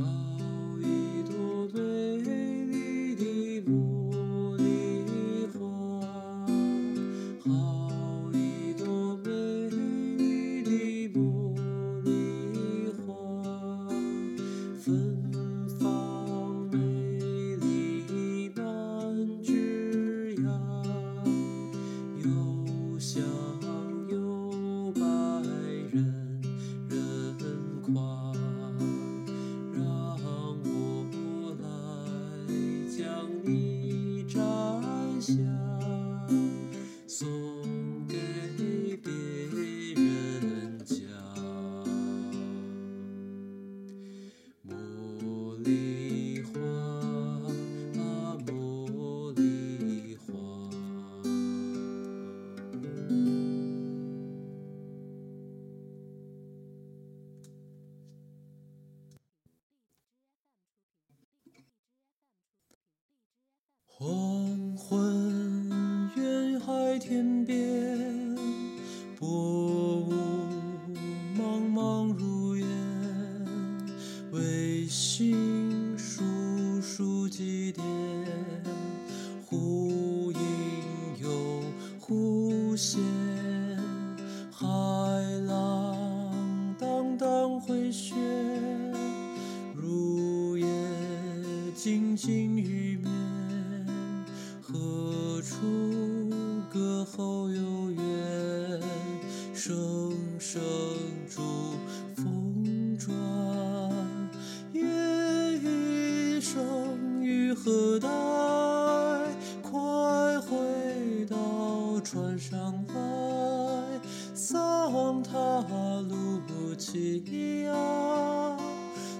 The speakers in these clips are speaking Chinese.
Oh. show. 何待快回到船上来桑塔纳路亚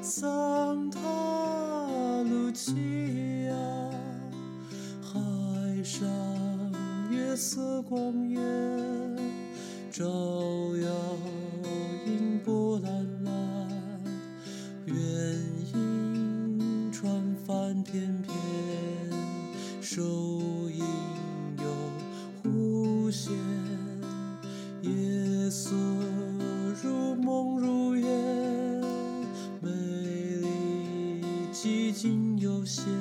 桑塔纳路亚海上月色光艳照耀银波澜澜远影船帆翩柔影又忽现夜色如梦如烟美丽寂静悠闲。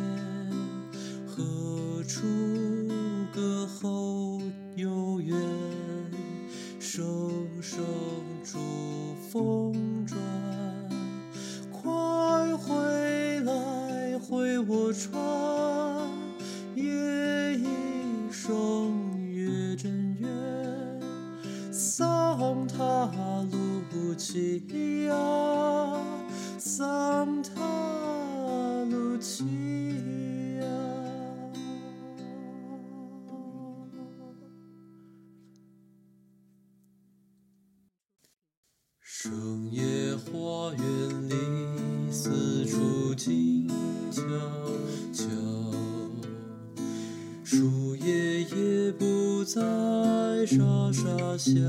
塔卢奇亚，深夜花园里四处静悄悄，树叶也不再沙沙响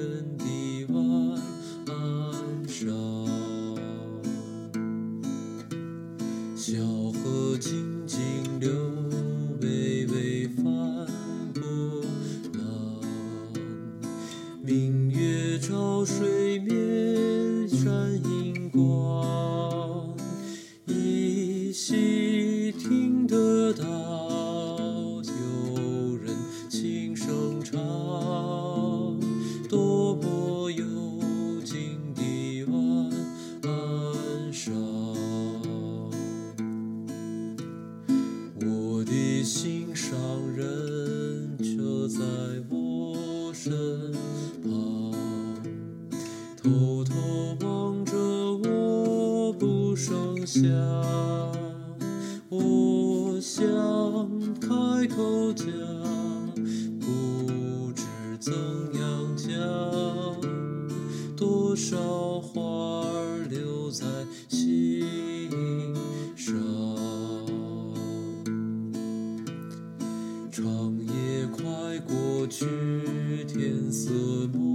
人的 see 是天色暮。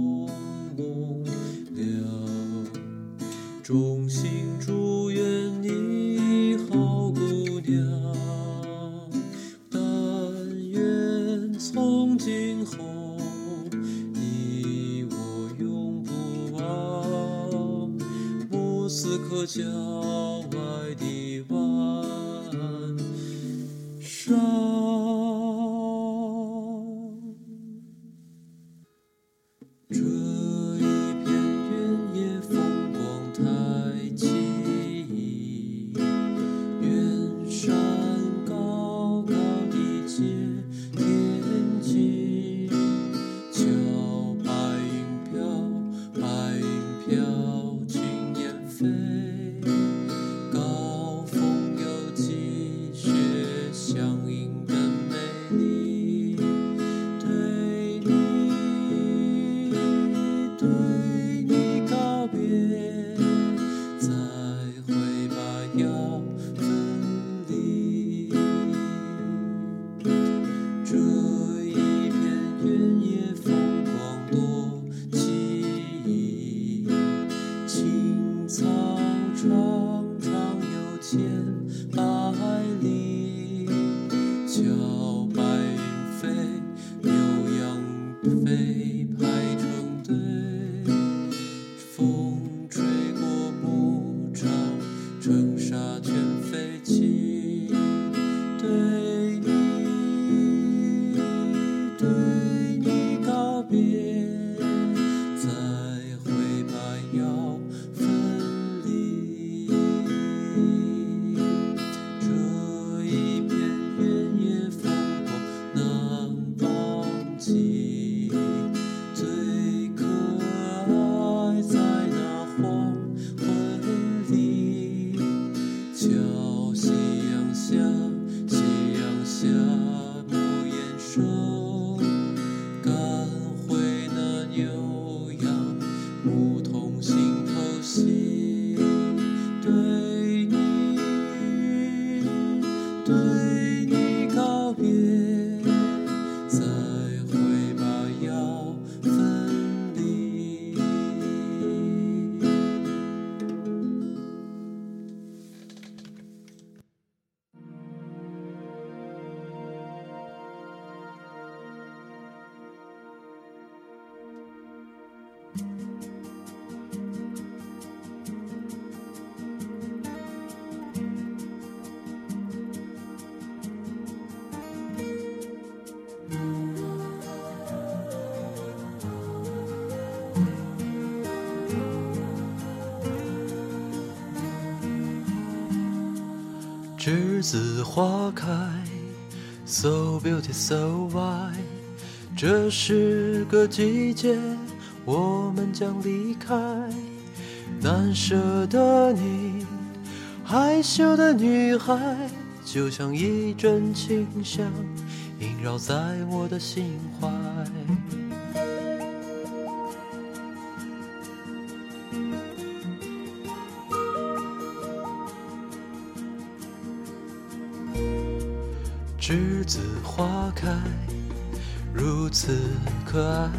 栀子花开，so beautiful so white。这是个季节，我们将离开。难舍的你，害羞的女孩，就像一阵清香，萦绕在我的心怀。栀子花开，如此可爱。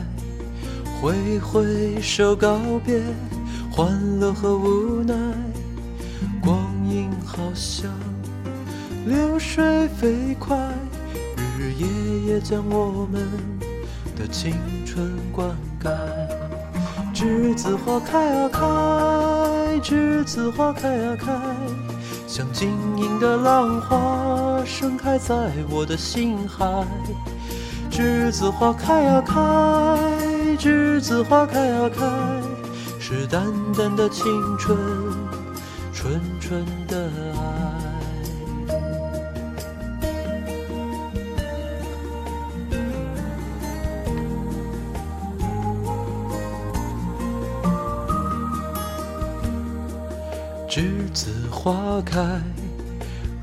挥挥手告别，欢乐和无奈。光阴好像流水飞快，日日夜夜将我们的青春灌溉。栀子花开啊开，栀子花开啊开，像晶莹的浪花盛开在我的心海。栀子花开啊开，栀子花开啊开，是淡淡的青春，纯纯的爱。栀子花开，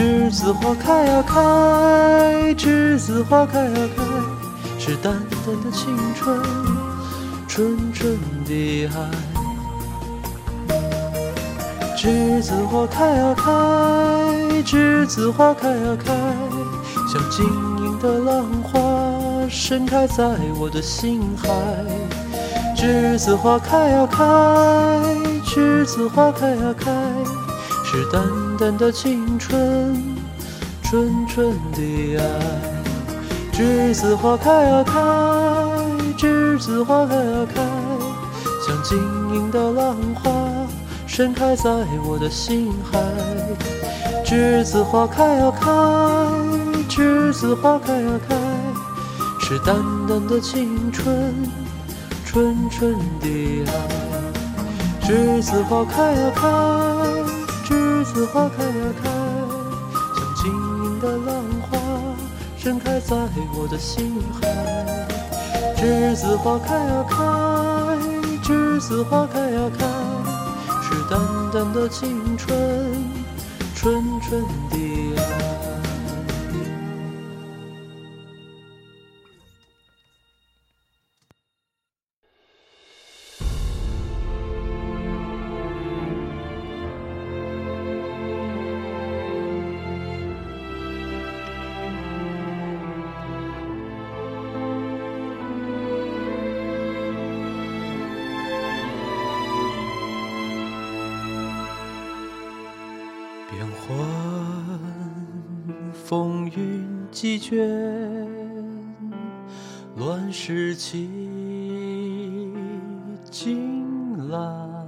栀子花开啊开，栀子花开啊开，是淡淡的青春，纯纯的爱。栀子花开呀开，栀子花开呀开，像晶莹的浪花盛开在我的心海。栀子花开呀开，栀子花开呀开，是淡淡的青春，纯纯的爱。栀子花开呀开，栀子花开呀开，像晶莹的浪花盛开在我的心海。栀子花开呀开，栀子花开呀开，是淡淡的青春，纯纯的爱。栀子花开呀开，栀子花开呀开，像晶莹的浪花。盛开在我的心海，栀子花开呀开，栀子花开呀开，是淡淡的青春，纯纯的变幻，风云际卷，乱世起金兰，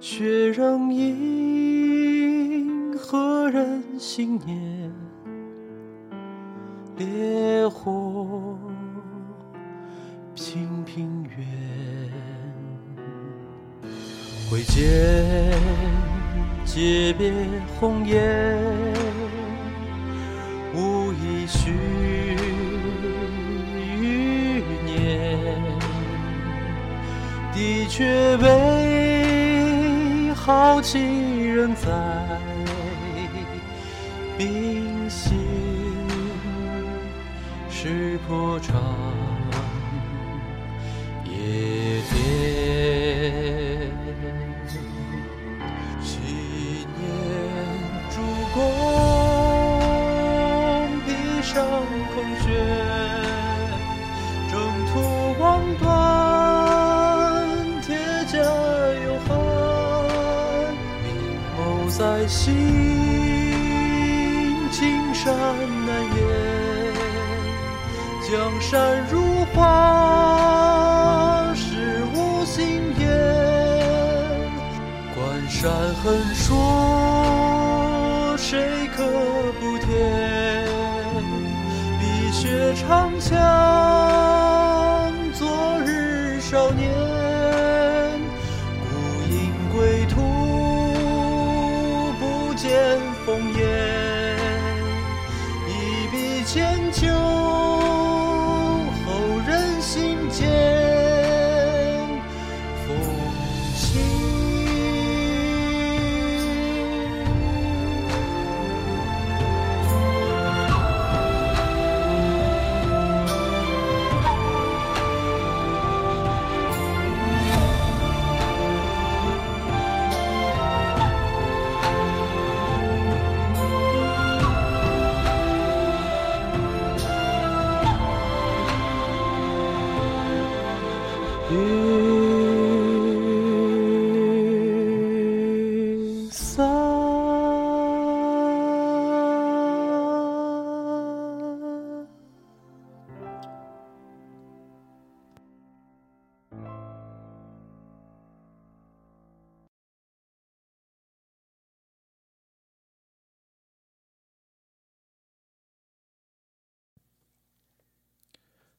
血仍映何人心念？烈火平平原，挥剑。诀别红颜，无意续余年。的确为豪气仍在冰心，石破长心青山难言，江山如画，世无心言。关山横说，谁可不填？碧血长枪，昨日少年。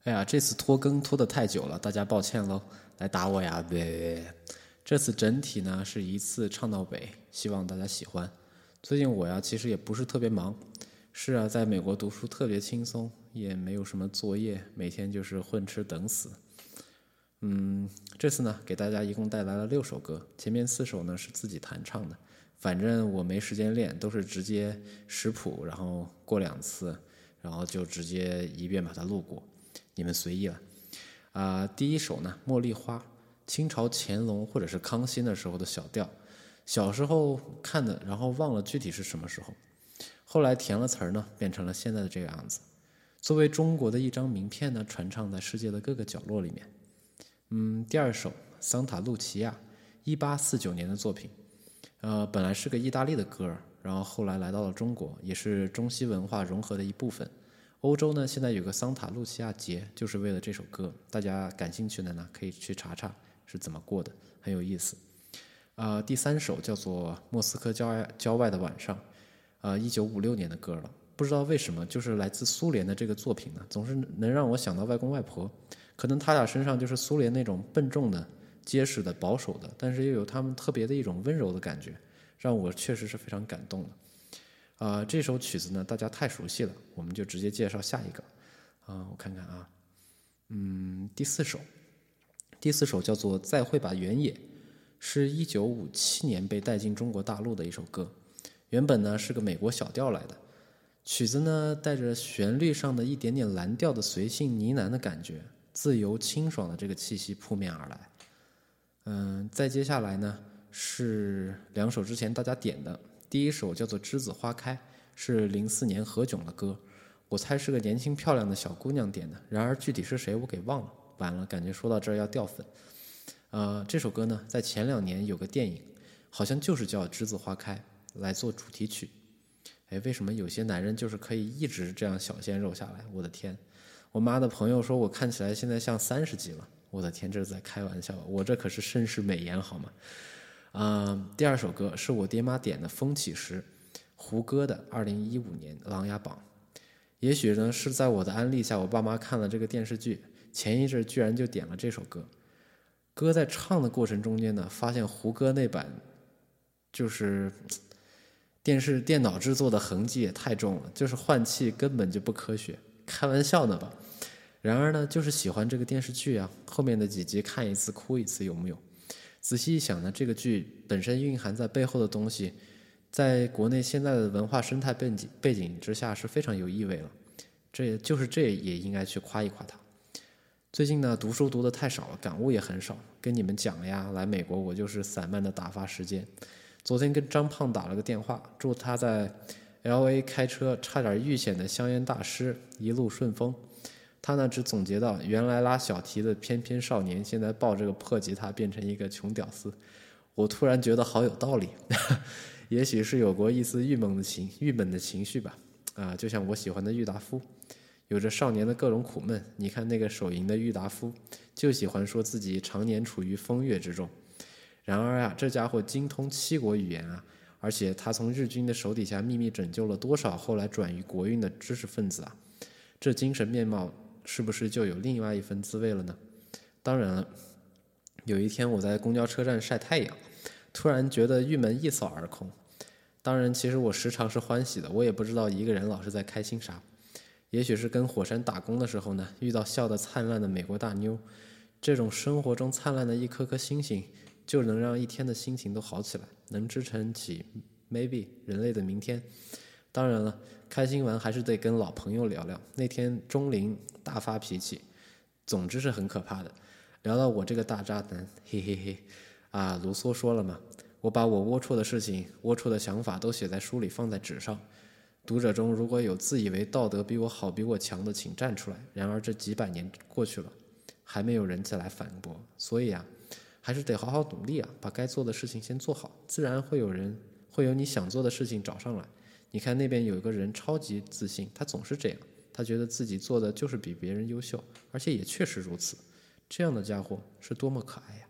哎呀，这次拖更拖得太久了，大家抱歉喽，来打我呀！别，这次整体呢是一次唱到北，希望大家喜欢。最近我呀其实也不是特别忙，是啊，在美国读书特别轻松，也没有什么作业，每天就是混吃等死。嗯，这次呢给大家一共带来了六首歌，前面四首呢是自己弹唱的，反正我没时间练，都是直接识谱，然后过两次，然后就直接一遍把它录过。你们随意了，啊，第一首呢，《茉莉花》，清朝乾隆或者是康熙的时候的小调，小时候看的，然后忘了具体是什么时候。后来填了词儿呢，变成了现在的这个样子。作为中国的一张名片呢，传唱在世界的各个角落里面。嗯，第二首《桑塔露琪亚》，一八四九年的作品。呃，本来是个意大利的歌，然后后来来到了中国，也是中西文化融合的一部分。欧洲呢，现在有个桑塔露琪亚节，就是为了这首歌。大家感兴趣的呢，可以去查查是怎么过的，很有意思。啊，第三首叫做《莫斯科郊外郊外的晚上》，啊，一九五六年的歌了。不知道为什么，就是来自苏联的这个作品呢，总是能让我想到外公外婆。可能他俩身上就是苏联那种笨重的、结实的、保守的，但是又有他们特别的一种温柔的感觉，让我确实是非常感动的。啊，这首曲子呢，大家太熟悉了，我们就直接介绍下一个。啊，我看看啊，嗯，第四首，第四首叫做《再会吧原野》，是一九五七年被带进中国大陆的一首歌。原本呢是个美国小调来的，曲子呢带着旋律上的一点点蓝调的随性呢喃的感觉，自由清爽的这个气息扑面而来。嗯，再接下来呢是两首之前大家点的。第一首叫做《栀子花开》，是零四年何炅的歌，我猜是个年轻漂亮的小姑娘点的。然而具体是谁我给忘了，完了，感觉说到这儿要掉粉。呃，这首歌呢，在前两年有个电影，好像就是叫《栀子花开》来做主题曲。哎，为什么有些男人就是可以一直这样小鲜肉下来？我的天！我妈的朋友说我看起来现在像三十几了，我的天，这是在开玩笑，我这可是盛世美颜好吗？嗯，第二首歌是我爹妈点的《风起时》，胡歌的，二零一五年《琅琊榜》。也许呢是在我的安利下，我爸妈看了这个电视剧，前一阵居然就点了这首歌。歌在唱的过程中间呢，发现胡歌那版就是电视电脑制作的痕迹也太重了，就是换气根本就不科学，开玩笑呢吧？然而呢，就是喜欢这个电视剧啊，后面的几集看一次哭一次，有木有？仔细一想呢，这个剧本身蕴含在背后的东西，在国内现在的文化生态背景背景之下是非常有意味了。这也就是这也应该去夸一夸他。最近呢，读书读的太少了，感悟也很少。跟你们讲了呀，来美国我就是散漫的打发时间。昨天跟张胖打了个电话，祝他在 L A 开车差点遇险的香烟大师一路顺风。他呢只总结到，原来拉小提的翩翩少年，现在抱着个破吉他变成一个穷屌丝。我突然觉得好有道理，也许是有过一丝郁闷的情郁闷的情绪吧。啊，就像我喜欢的郁达夫，有着少年的各种苦闷。你看那个手淫的郁达夫，就喜欢说自己常年处于风月之中。然而啊，这家伙精通七国语言啊，而且他从日军的手底下秘密拯救了多少后来转移国运的知识分子啊，这精神面貌。是不是就有另外一份滋味了呢？当然了，有一天我在公交车站晒太阳，突然觉得郁闷一扫而空。当然，其实我时常是欢喜的，我也不知道一个人老是在开心啥。也许是跟火山打工的时候呢，遇到笑得灿烂的美国大妞，这种生活中灿烂的一颗颗星星，就能让一天的心情都好起来，能支撑起 maybe 人类的明天。当然了，开心完还是得跟老朋友聊聊。那天钟灵大发脾气，总之是很可怕的。聊到我这个大渣男，嘿嘿嘿，啊，卢梭说了嘛，我把我龌龊的事情、龌龊的想法都写在书里，放在纸上。读者中如果有自以为道德比我好、比我强的，请站出来。然而这几百年过去了，还没有人再来反驳。所以啊，还是得好好努力啊，把该做的事情先做好，自然会有人会有你想做的事情找上来。你看那边有一个人超级自信，他总是这样，他觉得自己做的就是比别人优秀，而且也确实如此。这样的家伙是多么可爱呀！